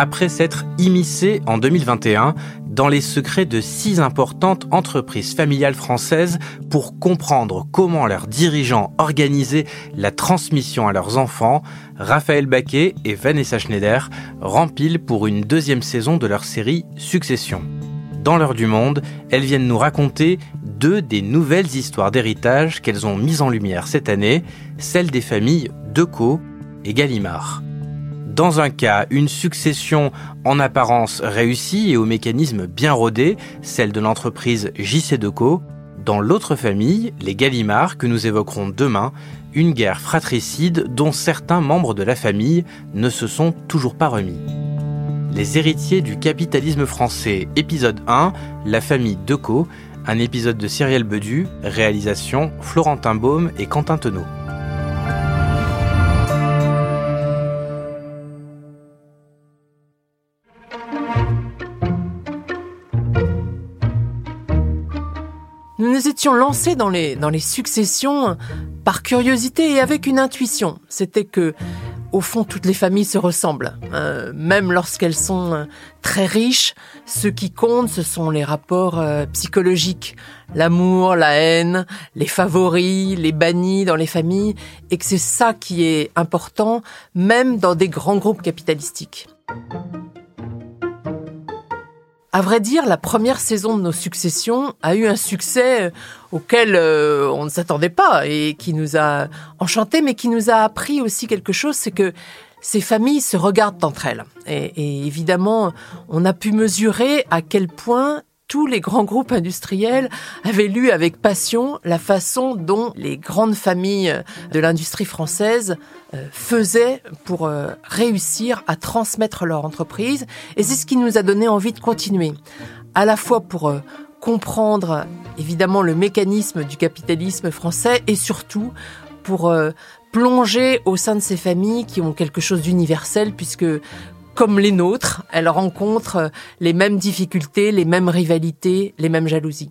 après s'être immiscé en 2021 dans les secrets de six importantes entreprises familiales françaises pour comprendre comment leurs dirigeants organisaient la transmission à leurs enfants, Raphaël Baquet et Vanessa Schneider rempilent pour une deuxième saison de leur série Succession. Dans l'heure du monde, elles viennent nous raconter deux des nouvelles histoires d'héritage qu'elles ont mises en lumière cette année, celle des familles Decaux et Gallimard. Dans un cas, une succession en apparence réussie et au mécanisme bien rodé, celle de l'entreprise JC Deco. Dans l'autre famille, les Gallimard, que nous évoquerons demain, une guerre fratricide dont certains membres de la famille ne se sont toujours pas remis. Les héritiers du capitalisme français, épisode 1, La famille Decaux, un épisode de Cyrielle Bedu, réalisation Florentin Baume et Quentin Tenot. Étions lancés dans les, dans les successions par curiosité et avec une intuition. C'était que, au fond, toutes les familles se ressemblent. Euh, même lorsqu'elles sont euh, très riches, ce qui compte, ce sont les rapports euh, psychologiques. L'amour, la haine, les favoris, les bannis dans les familles. Et que c'est ça qui est important, même dans des grands groupes capitalistiques. À vrai dire, la première saison de nos successions a eu un succès euh, auquel euh, on ne s'attendait pas et qui nous a enchantés, mais qui nous a appris aussi quelque chose, c'est que ces familles se regardent entre elles. Et, et, évidemment, on a pu mesurer à quel point tous les grands groupes industriels avaient lu avec passion la façon dont les grandes familles de l'industrie française euh, faisaient pour euh, réussir à transmettre leur entreprise. Et c'est ce qui nous a donné envie de continuer. À la fois pour euh, comprendre évidemment le mécanisme du capitalisme français et surtout pour plonger au sein de ces familles qui ont quelque chose d'universel puisque comme les nôtres, elles rencontrent les mêmes difficultés, les mêmes rivalités, les mêmes jalousies.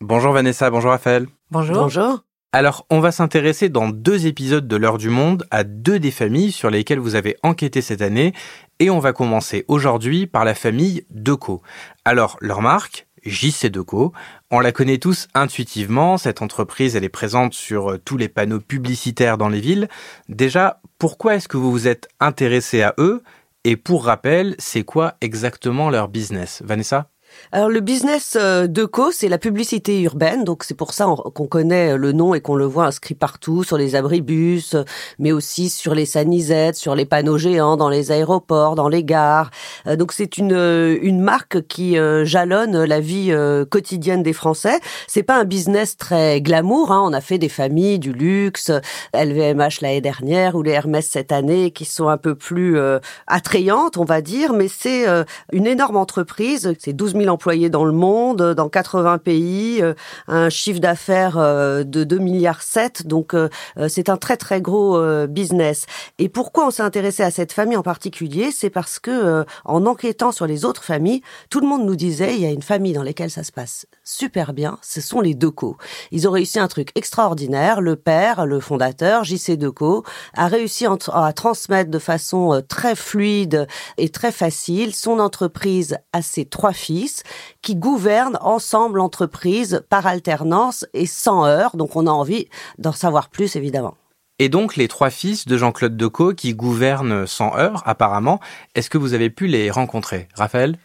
Bonjour Vanessa, bonjour Raphaël. Bonjour. Bonjour. Alors, on va s'intéresser dans deux épisodes de l'heure du monde à deux des familles sur lesquelles vous avez enquêté cette année et on va commencer aujourd'hui par la famille Deco. Alors, leur marque, JC Deco. On la connaît tous intuitivement, cette entreprise elle est présente sur euh, tous les panneaux publicitaires dans les villes. Déjà, pourquoi est-ce que vous vous êtes intéressé à eux? Et pour rappel, c'est quoi exactement leur business? Vanessa? Alors le business euh, d'Eco, c'est la publicité urbaine, donc c'est pour ça qu'on connaît le nom et qu'on le voit inscrit partout sur les abribus, mais aussi sur les sanisettes, sur les panneaux géants dans les aéroports, dans les gares. Euh, donc c'est une euh, une marque qui jalonne la vie quotidienne des Français. C'est pas un business très glamour. Hein. On a fait des familles du luxe, LVMH l'année dernière ou les Hermès cette année, qui sont un peu plus attrayantes, on va dire. Mais c'est une énorme entreprise. C'est 12 000 employés dans le monde, dans 80 pays, euh, un chiffre d'affaires euh, de 2 milliards 7. Donc euh, c'est un très très gros business. Et pourquoi on s'est intéressé à cette famille en particulier? C'est parce que en enquêtant sur les autres familles, tout le monde nous disait il y a une famille dans laquelle ça se passe super bien. Ce sont les Decaux. Ils ont réussi un truc extraordinaire. Le père, le fondateur, JC Decaux, a réussi à transmettre de façon très fluide et très facile son entreprise à ses trois fils qui gouvernent ensemble l'entreprise par alternance et sans heurts. Donc on a envie d'en savoir plus évidemment. Et donc les trois fils de Jean-Claude Decaux qui gouvernent sans heurts apparemment, est-ce que vous avez pu les rencontrer? Raphaël?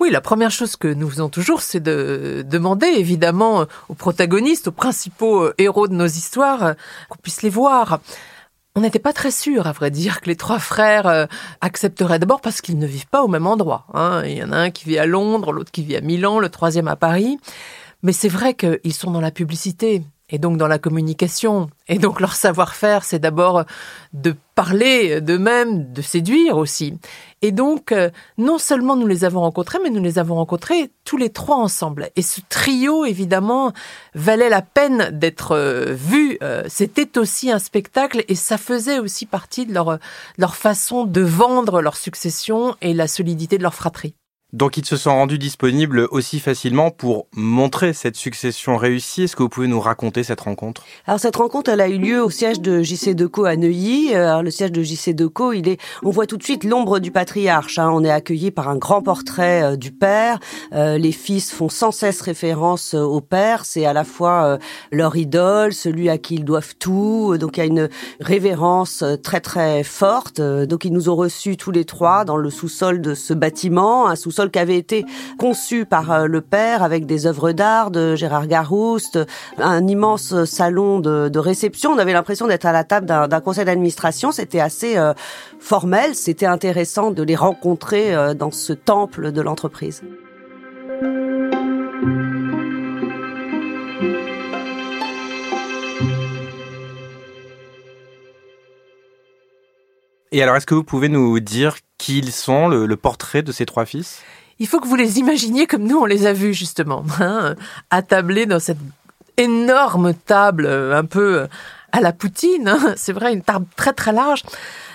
Oui, la première chose que nous faisons toujours, c'est de demander évidemment aux protagonistes, aux principaux héros de nos histoires, qu'on puisse les voir. On n'était pas très sûr, à vrai dire, que les trois frères euh, accepteraient d'abord parce qu'ils ne vivent pas au même endroit. Hein. Il y en a un qui vit à Londres, l'autre qui vit à Milan, le troisième à Paris. Mais c'est vrai qu'ils sont dans la publicité. Et donc dans la communication. Et donc leur savoir-faire, c'est d'abord de parler d'eux-mêmes, de séduire aussi. Et donc, euh, non seulement nous les avons rencontrés, mais nous les avons rencontrés tous les trois ensemble. Et ce trio, évidemment, valait la peine d'être euh, vu. Euh, c'était aussi un spectacle et ça faisait aussi partie de leur, leur façon de vendre leur succession et la solidité de leur fratrie. Donc ils se sont rendus disponibles aussi facilement pour montrer cette succession réussie. Est-ce que vous pouvez nous raconter cette rencontre? Alors cette rencontre, elle a eu lieu au siège de JC Deco à Neuilly. Alors, le siège de JC Deco, il est, on voit tout de suite l'ombre du patriarche. Hein. On est accueilli par un grand portrait euh, du père. Euh, les fils font sans cesse référence euh, au père. C'est à la fois leur idole, celui à qui ils doivent tout. Donc il y a une révérence très très forte. Donc ils nous ont reçus tous les trois dans le sous-sol de ce bâtiment, un sous-sol qui avait été conçu par euh, le père avec des œuvres d'art de Gérard Garouste, un immense salon de, réception. On avait l'impression d'être à la table d'un conseil d'administration. C'était assez euh, formel. C'était intéressant de les rencontrer euh, dans ce temple de l'entreprise. Et alors, est-ce que vous pouvez nous dire qui ils sont, le, portrait de ces trois fils? Il faut que vous les imaginiez comme nous, on les a vus justement, hein, attablés dans cette énorme table euh, un peu euh, à la Poutine. Hein. C'est vrai, une table très très large.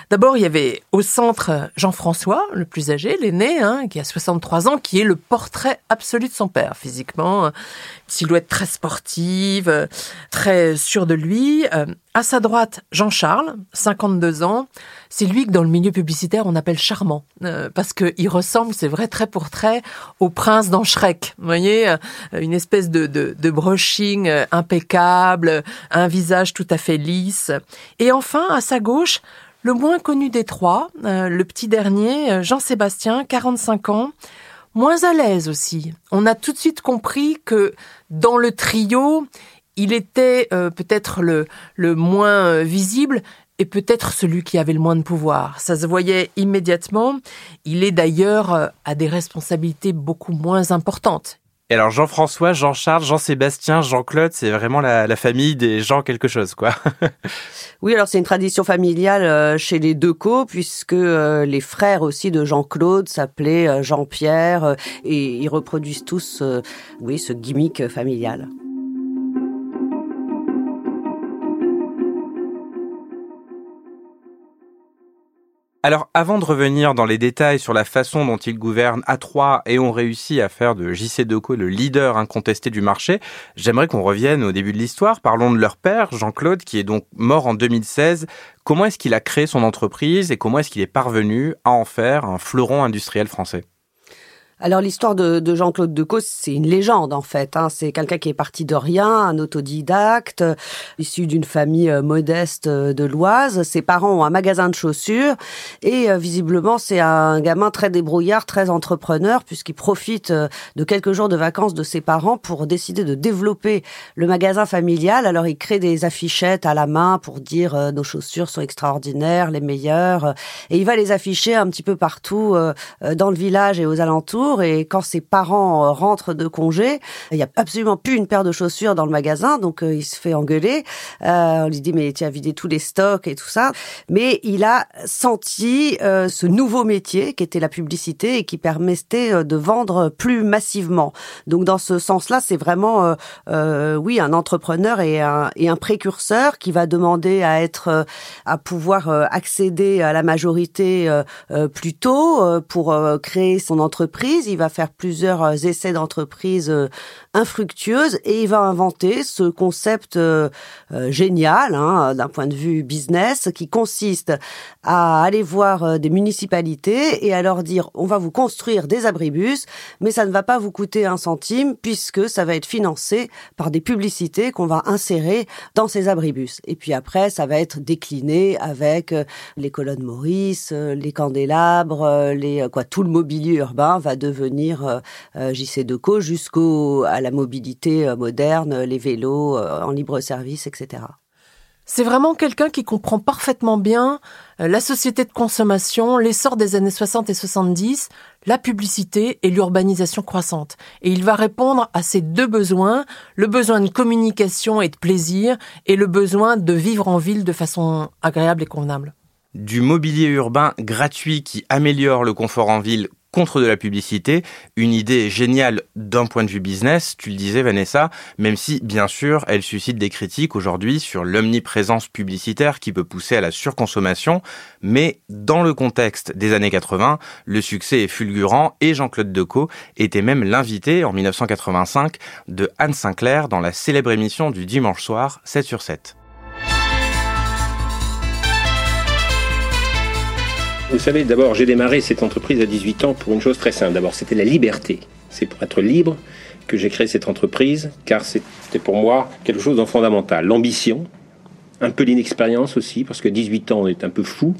D'abord, il y avait au centre Jean-François, le plus âgé, l'aîné, hein, qui a 63 ans, qui est le portrait absolu de son père, physiquement. Silhouette très sportive, très sûr de lui. Euh, à sa droite, Jean-Charles, 52 ans. C'est lui que dans le milieu publicitaire, on appelle charmant. Euh, parce qu'il ressemble, c'est vrai, très pour trait, au prince dans. Vous voyez, euh, une espèce de, de, de brushing impeccable, un visage tout à fait lisse. Et enfin, à sa gauche, le moins connu des trois, euh, le petit dernier, euh, Jean-Sébastien, 45 ans, moins à l'aise aussi. On a tout de suite compris que dans le trio, il était euh, peut-être le, le moins visible et peut-être celui qui avait le moins de pouvoir. Ça se voyait immédiatement. Il est d'ailleurs à des responsabilités beaucoup moins importantes. Et alors Jean-François, Jean-Charles, Jean-Sébastien, Jean-Claude, c'est vraiment la, famille des gens quelque chose, quoi. oui, alors c'est une tradition familiale euh, chez les Decaux, puisque euh, les frères aussi de Jean-Claude s'appelaient euh, Jean-Pierre, et ils reproduisent tous, oui, ce gimmick familial. Alors, avant de revenir dans les détails sur la façon dont ils gouvernent à trois et ont réussi à faire de JC Deco le leader incontesté du marché, j'aimerais qu'on revienne au début de l'histoire. Parlons de leur père, Jean-Claude, qui est donc mort en 2016. Comment est-ce qu'il a créé son entreprise et comment est-ce qu'il est parvenu à en faire un fleuron industriel français? Alors l'histoire de, de Jean-Claude Decaux, c'est une légende en fait. Hein. C'est quelqu'un qui est parti de rien, un autodidacte, issu d'une famille euh, modeste euh, de l'Oise. Ses parents ont un magasin de chaussures et euh, visiblement c'est un gamin très débrouillard, très entrepreneur puisqu'il profite de quelques jours de vacances de ses parents pour décider de développer le magasin familial. Alors il crée des affichettes à la main pour dire nos chaussures sont extraordinaires, les meilleures, et il va les afficher un petit peu partout dans le village et aux alentours et quand ses parents euh, rentrent de congé, il n'y a absolument plus une paire de chaussures dans le magasin, donc euh, il se fait engueuler. Euh, on lui dit mais tu as vidé tous les stocks et tout ça. Mais il a senti ce nouveau métier qui était la publicité et qui permettait de vendre plus massivement. Donc dans ce sens-là, c'est vraiment oui un entrepreneur et un, et un précurseur qui va demander à être à pouvoir accéder à la majorité plus tôt pour créer son entreprise il va faire plusieurs euh, essais d'entreprise euh, infructueuses et il va inventer ce concept euh, génial hein, d'un point de vue business qui consiste à aller voir des municipalités et à leur dire on va vous construire des abribus mais ça ne va pas vous coûter un centime puisque ça va être financé par des publicités qu'on va insérer dans ces abribus. Et puis après ça va être décliné avec les colonnes Maurice, les candélabres, les quoi tout le mobilier urbain va devenir euh, euh, JC Deco jusqu'au à la mobilité euh, moderne, les vélos en libre service, etc. C'est vraiment quelqu'un qui comprend parfaitement bien la société de consommation, l'essor des années 60 et 70, la publicité et l'urbanisation croissante. Et il va répondre à ces deux besoins, le besoin de communication et de plaisir et le besoin de vivre en ville de façon agréable et convenable. Du mobilier urbain gratuit qui améliore le confort en ville contre de la publicité, une idée géniale d'un point de vue business, tu le disais Vanessa, même si bien sûr elle suscite des critiques aujourd'hui sur l'omniprésence publicitaire qui peut pousser à la surconsommation, mais dans le contexte des années 80, le succès est fulgurant et Jean-Claude Decaux était même l'invité en 1985 de Anne Sinclair dans la célèbre émission du dimanche soir 7 sur 7. Vous savez, d'abord, j'ai démarré cette entreprise à 18 ans pour une chose très simple. D'abord, c'était la liberté. C'est pour être libre que j'ai créé cette entreprise, car c'était pour moi quelque chose de fondamental. L'ambition, un peu l'inexpérience aussi, parce que 18 ans, on est un peu fou.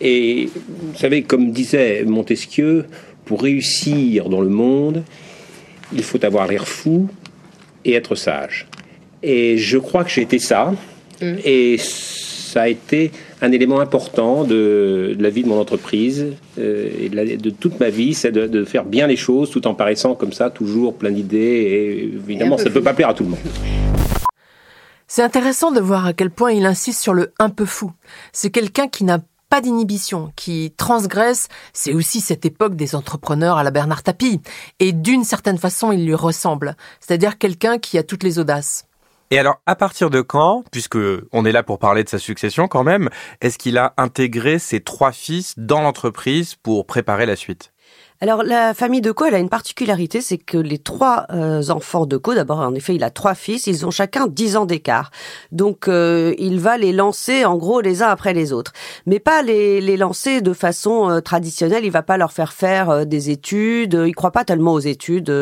Et vous savez, comme disait Montesquieu, pour réussir dans le monde, il faut avoir l'air fou et être sage. Et je crois que j'ai été ça. Mm. Et ça a été un élément important de, la vie de mon entreprise euh, et de, toute ma vie, c'est de, faire bien les choses tout en paraissant comme ça, toujours plein d'idées. Et évidemment, ça ne peut pas plaire à tout le monde. C'est intéressant de voir à quel point il insiste sur le un peu fou. C'est quelqu'un qui n'a pas d'inhibition, qui transgresse, c'est aussi cette époque des entrepreneurs à la Bernard Tapie. Et d'une certaine façon, il lui ressemble. C'est-à-dire quelqu'un qui a toutes les audaces. Et alors, à partir de quand, puisque on est là pour parler de sa succession quand même, est-ce qu'il a intégré ses trois fils dans l'entreprise pour préparer la suite? Alors la famille de Co, elle a une particularité, c'est que les trois euh, enfants de Co, d'abord en effet il a trois fils, ils ont chacun dix ans d'écart. Donc euh, il va les lancer en gros les uns après les autres. Mais pas les, les lancer de façon euh, traditionnelle, il va pas leur faire faire des études, il croit pas tellement aux études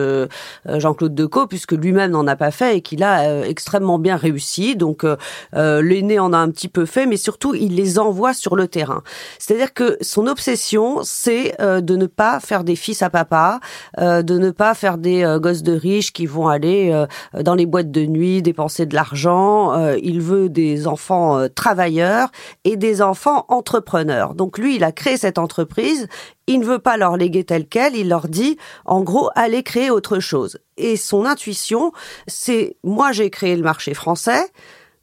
Jean-Claude Decaux puisque lui-même n'en a pas fait et qu'il a extrêmement bien réussi. Donc l'aîné en a un petit peu fait, mais surtout il les envoie sur le terrain. C'est-à-dire que son obsession c'est de ne pas faire des des fils à papa, euh, de ne pas faire des euh, gosses de riches qui vont aller euh, dans les boîtes de nuit dépenser de l'argent. il veut des enfants travailleurs et des enfants entrepreneurs. Donc lui, il a créé cette entreprise. Il ne veut pas leur léguer tel quel. Il leur dit, en gros, allez créer autre chose. Et son intuition, c'est moi j'ai créé le marché français.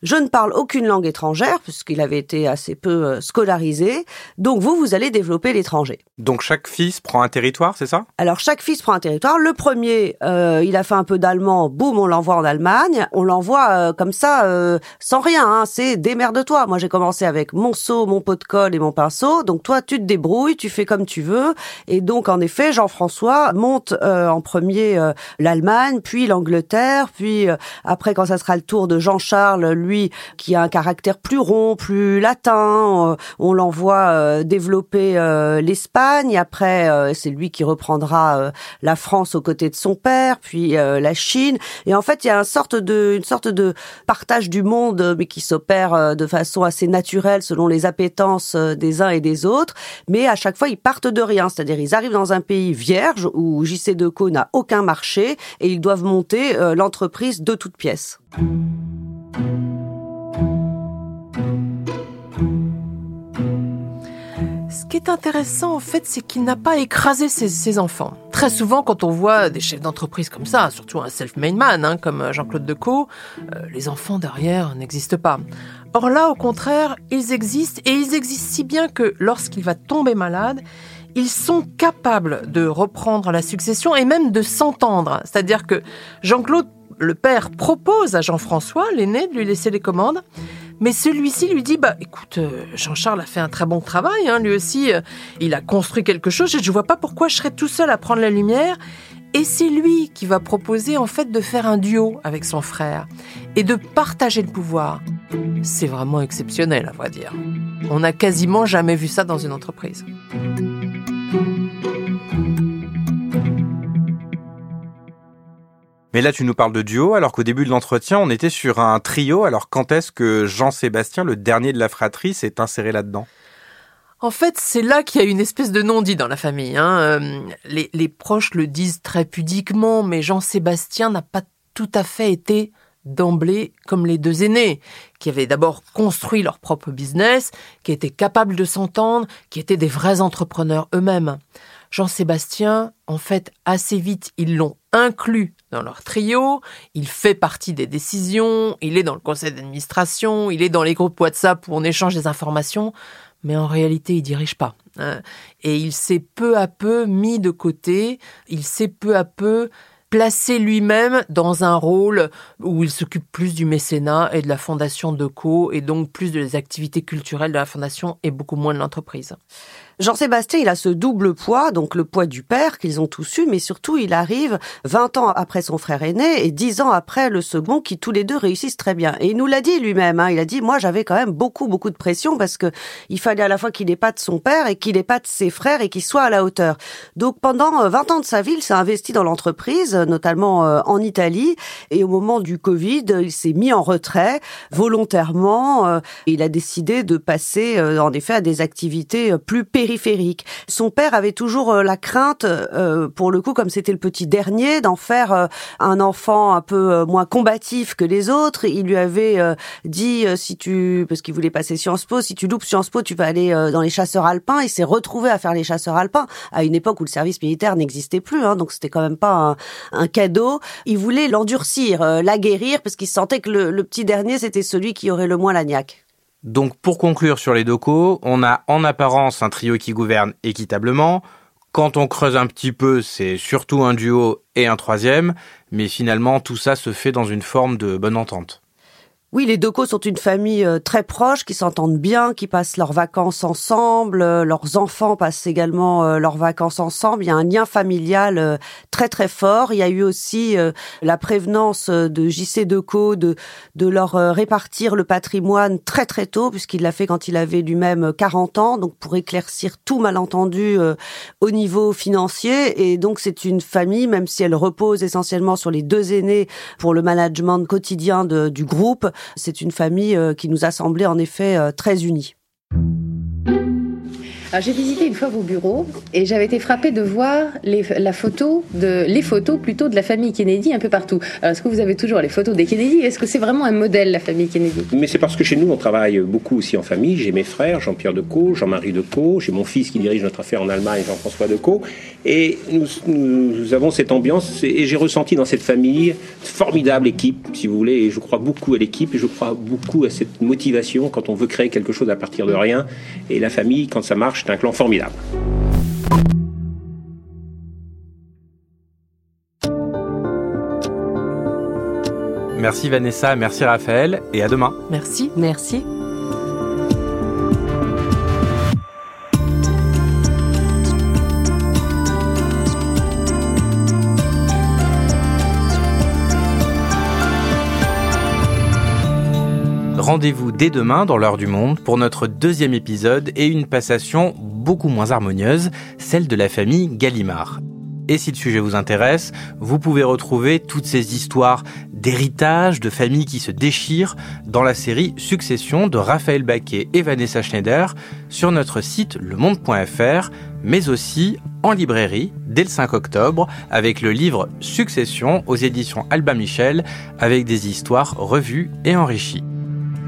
Je ne parle aucune langue étrangère, puisqu'il avait été assez peu euh, scolarisé. Donc vous, vous allez développer l'étranger. Donc chaque fils prend un territoire, c'est ça? Alors chaque fils prend un territoire. Le premier, euh, il a fait un peu d'allemand, boum, on l'envoie en Allemagne. On l'envoie euh, comme ça, sans rien. Hein. C'est démerde-toi. Moi, j'ai commencé avec mon seau, mon pot de colle et mon pinceau. Donc toi, tu te débrouilles, tu fais comme tu veux. Et donc, en effet, Jean-François monte en premier l'Allemagne, puis l'Angleterre, puis après, quand ça sera le tour de Jean-Charles, lui qui a un caractère plus rond, plus latin. Euh, on l'envoie euh, développer euh, l'Espagne. Après, c'est lui qui reprendra la France aux côtés de son père, puis la Chine. Et en fait, il y a une sorte de, partage du monde, mais qui s'opère de façon assez naturelle selon les appétences des uns et des autres. Mais à chaque fois, ils partent de rien. C'est-à-dire, ils arrivent dans un pays vierge où JC Deco n'a aucun marché et ils doivent monter l'entreprise de toutes pièces. Qui est intéressant, en fait, c'est qu'il n'a pas écrasé ses, enfants. Très souvent, quand on voit des chefs d'entreprise comme ça, surtout un self-made man, hein, comme Jean-Claude Decaux, euh, les enfants derrière n'existent pas. Or là, au contraire, ils existent, et ils existent si bien que lorsqu'il va tomber malade, ils sont capables de reprendre la succession et même de s'entendre. C'est-à-dire que Jean-Claude, le père, propose à Jean-François, l'aîné, de lui laisser les commandes. Mais celui-ci lui dit, bah écoute, euh, Jean-Charles a fait un très bon travail, hein, lui aussi, euh, il a construit quelque chose, et je vois pas pourquoi je serais tout seul à prendre la lumière. Et c'est lui qui va proposer en fait de faire un duo avec son frère et de partager le pouvoir. C'est vraiment exceptionnel, à vrai dire. On n'a quasiment jamais vu ça dans une entreprise. Mais là, tu nous parles de duo, alors qu'au début de l'entretien, on était sur un trio. Alors quand est-ce que Jean-Sébastien, le dernier de la fratrie, s'est inséré là-dedans? En fait, c'est là qu'il y a une espèce de non-dit dans la famille. Hein. Euh, les, proches le disent très pudiquement, mais Jean-Sébastien n'a pas tout à fait été d'emblée comme les deux aînés, qui avaient d'abord construit leur propre business, qui étaient capables de s'entendre, qui étaient des vrais entrepreneurs eux-mêmes. Jean-Sébastien, en fait, assez vite, ils l'ont inclus dans leur trio, il fait partie des décisions, il est dans le conseil d'administration, il est dans les groupes WhatsApp où on échange des informations, mais en réalité, il dirige pas. Hein. Et il s'est peu à peu mis de côté, il s'est peu à peu placé lui-même dans un rôle où il s'occupe plus du mécénat et de la fondation de Co, et donc plus des activités culturelles de la fondation et beaucoup moins de l'entreprise. Jean-Sébastien, il a ce double poids, donc le poids du père qu'ils ont tous eu, mais surtout il arrive 20 ans après son frère aîné et 10 ans après le second qui tous les deux réussissent très bien. Et il nous l'a dit lui-même, hein, il a dit moi j'avais quand même beaucoup beaucoup de pression parce que il fallait à la fois qu'il pas de son père et qu'il pas de ses frères et qu'il soit à la hauteur. Donc pendant 20 euh, ans de sa vie, il s'est investi dans l'entreprise, notamment euh, en Italie et au moment du Covid, il s'est mis en retrait volontairement. Euh, il a décidé de passer en effet à des activités plus périphériques Son père avait toujours euh, la crainte, euh, pour le coup, comme c'était le petit dernier, d'en faire euh, un enfant un peu moins combatif que les autres. Il lui avait dit, si tu, parce qu'il voulait passer Sciences Po, si tu loupes Sciences Po, tu vas aller dans les chasseurs alpins. Il s'est retrouvé à faire les chasseurs alpins à une époque où le service militaire n'existait plus, hein, donc c'était quand même pas un, un cadeau. Il voulait l'endurcir, l'aguerrir, parce qu'il sentait que le, le petit dernier, c'était celui qui aurait le moins la niaque. Donc pour conclure sur les docos, on a en apparence un trio qui gouverne équitablement. Quand on creuse un petit peu, c'est surtout un duo et un troisième, mais finalement tout ça se fait dans une forme de bonne entente. Oui, les Decaux sont une famille euh, très proche, qui s'entendent bien, qui passent leurs vacances ensemble. Euh, leurs enfants passent également euh, leurs vacances ensemble. Il y a un lien familial très très fort. Il y a eu aussi la prévenance de JC Decaux de de leur répartir le patrimoine très très tôt, puisqu'il l'a fait quand il avait lui-même 40 ans, donc pour éclaircir tout malentendu au niveau financier. Et donc c'est une famille, même si elle repose essentiellement sur les deux aînés pour le management quotidien de, du groupe, c'est une famille euh, qui nous a semblé en effet euh, très unie. J'ai visité une fois vos bureaux et j'avais été frappée de voir les, la photo les photos plutôt de la famille Kennedy un peu partout. Est-ce que vous avez toujours les photos des Kennedy? Est-ce que c'est vraiment un modèle, la famille Kennedy? Mais c'est parce que chez nous, on travaille beaucoup aussi en famille. J'ai mes frères, Jean-Pierre Decaux, Jean-Marie Decaux, j'ai mon fils qui dirige notre affaire en Allemagne, Jean-François Decaux. Et nous, nous, avons cette ambiance et j'ai ressenti dans cette famille formidable équipe, si vous voulez, et je crois beaucoup à l'équipe et je crois beaucoup à cette motivation quand on veut créer quelque chose à partir de rien. Et la famille, quand ça marche, c'est un clan formidable. Merci Vanessa, merci Raphaël et à demain. Merci. Merci. Rendez-vous dès demain dans l'heure du monde pour notre deuxième épisode et une passation beaucoup moins harmonieuse, celle de la famille Gallimard. Et si le sujet vous intéresse, vous pouvez retrouver toutes ces histoires d'héritage, de familles qui se déchirent dans la série Succession de Raphaël Baquet et Vanessa Schneider sur notre site lemonde.fr, mais aussi en librairie dès le 5 octobre avec le livre Succession aux éditions Alba Michel avec des histoires revues et enrichies.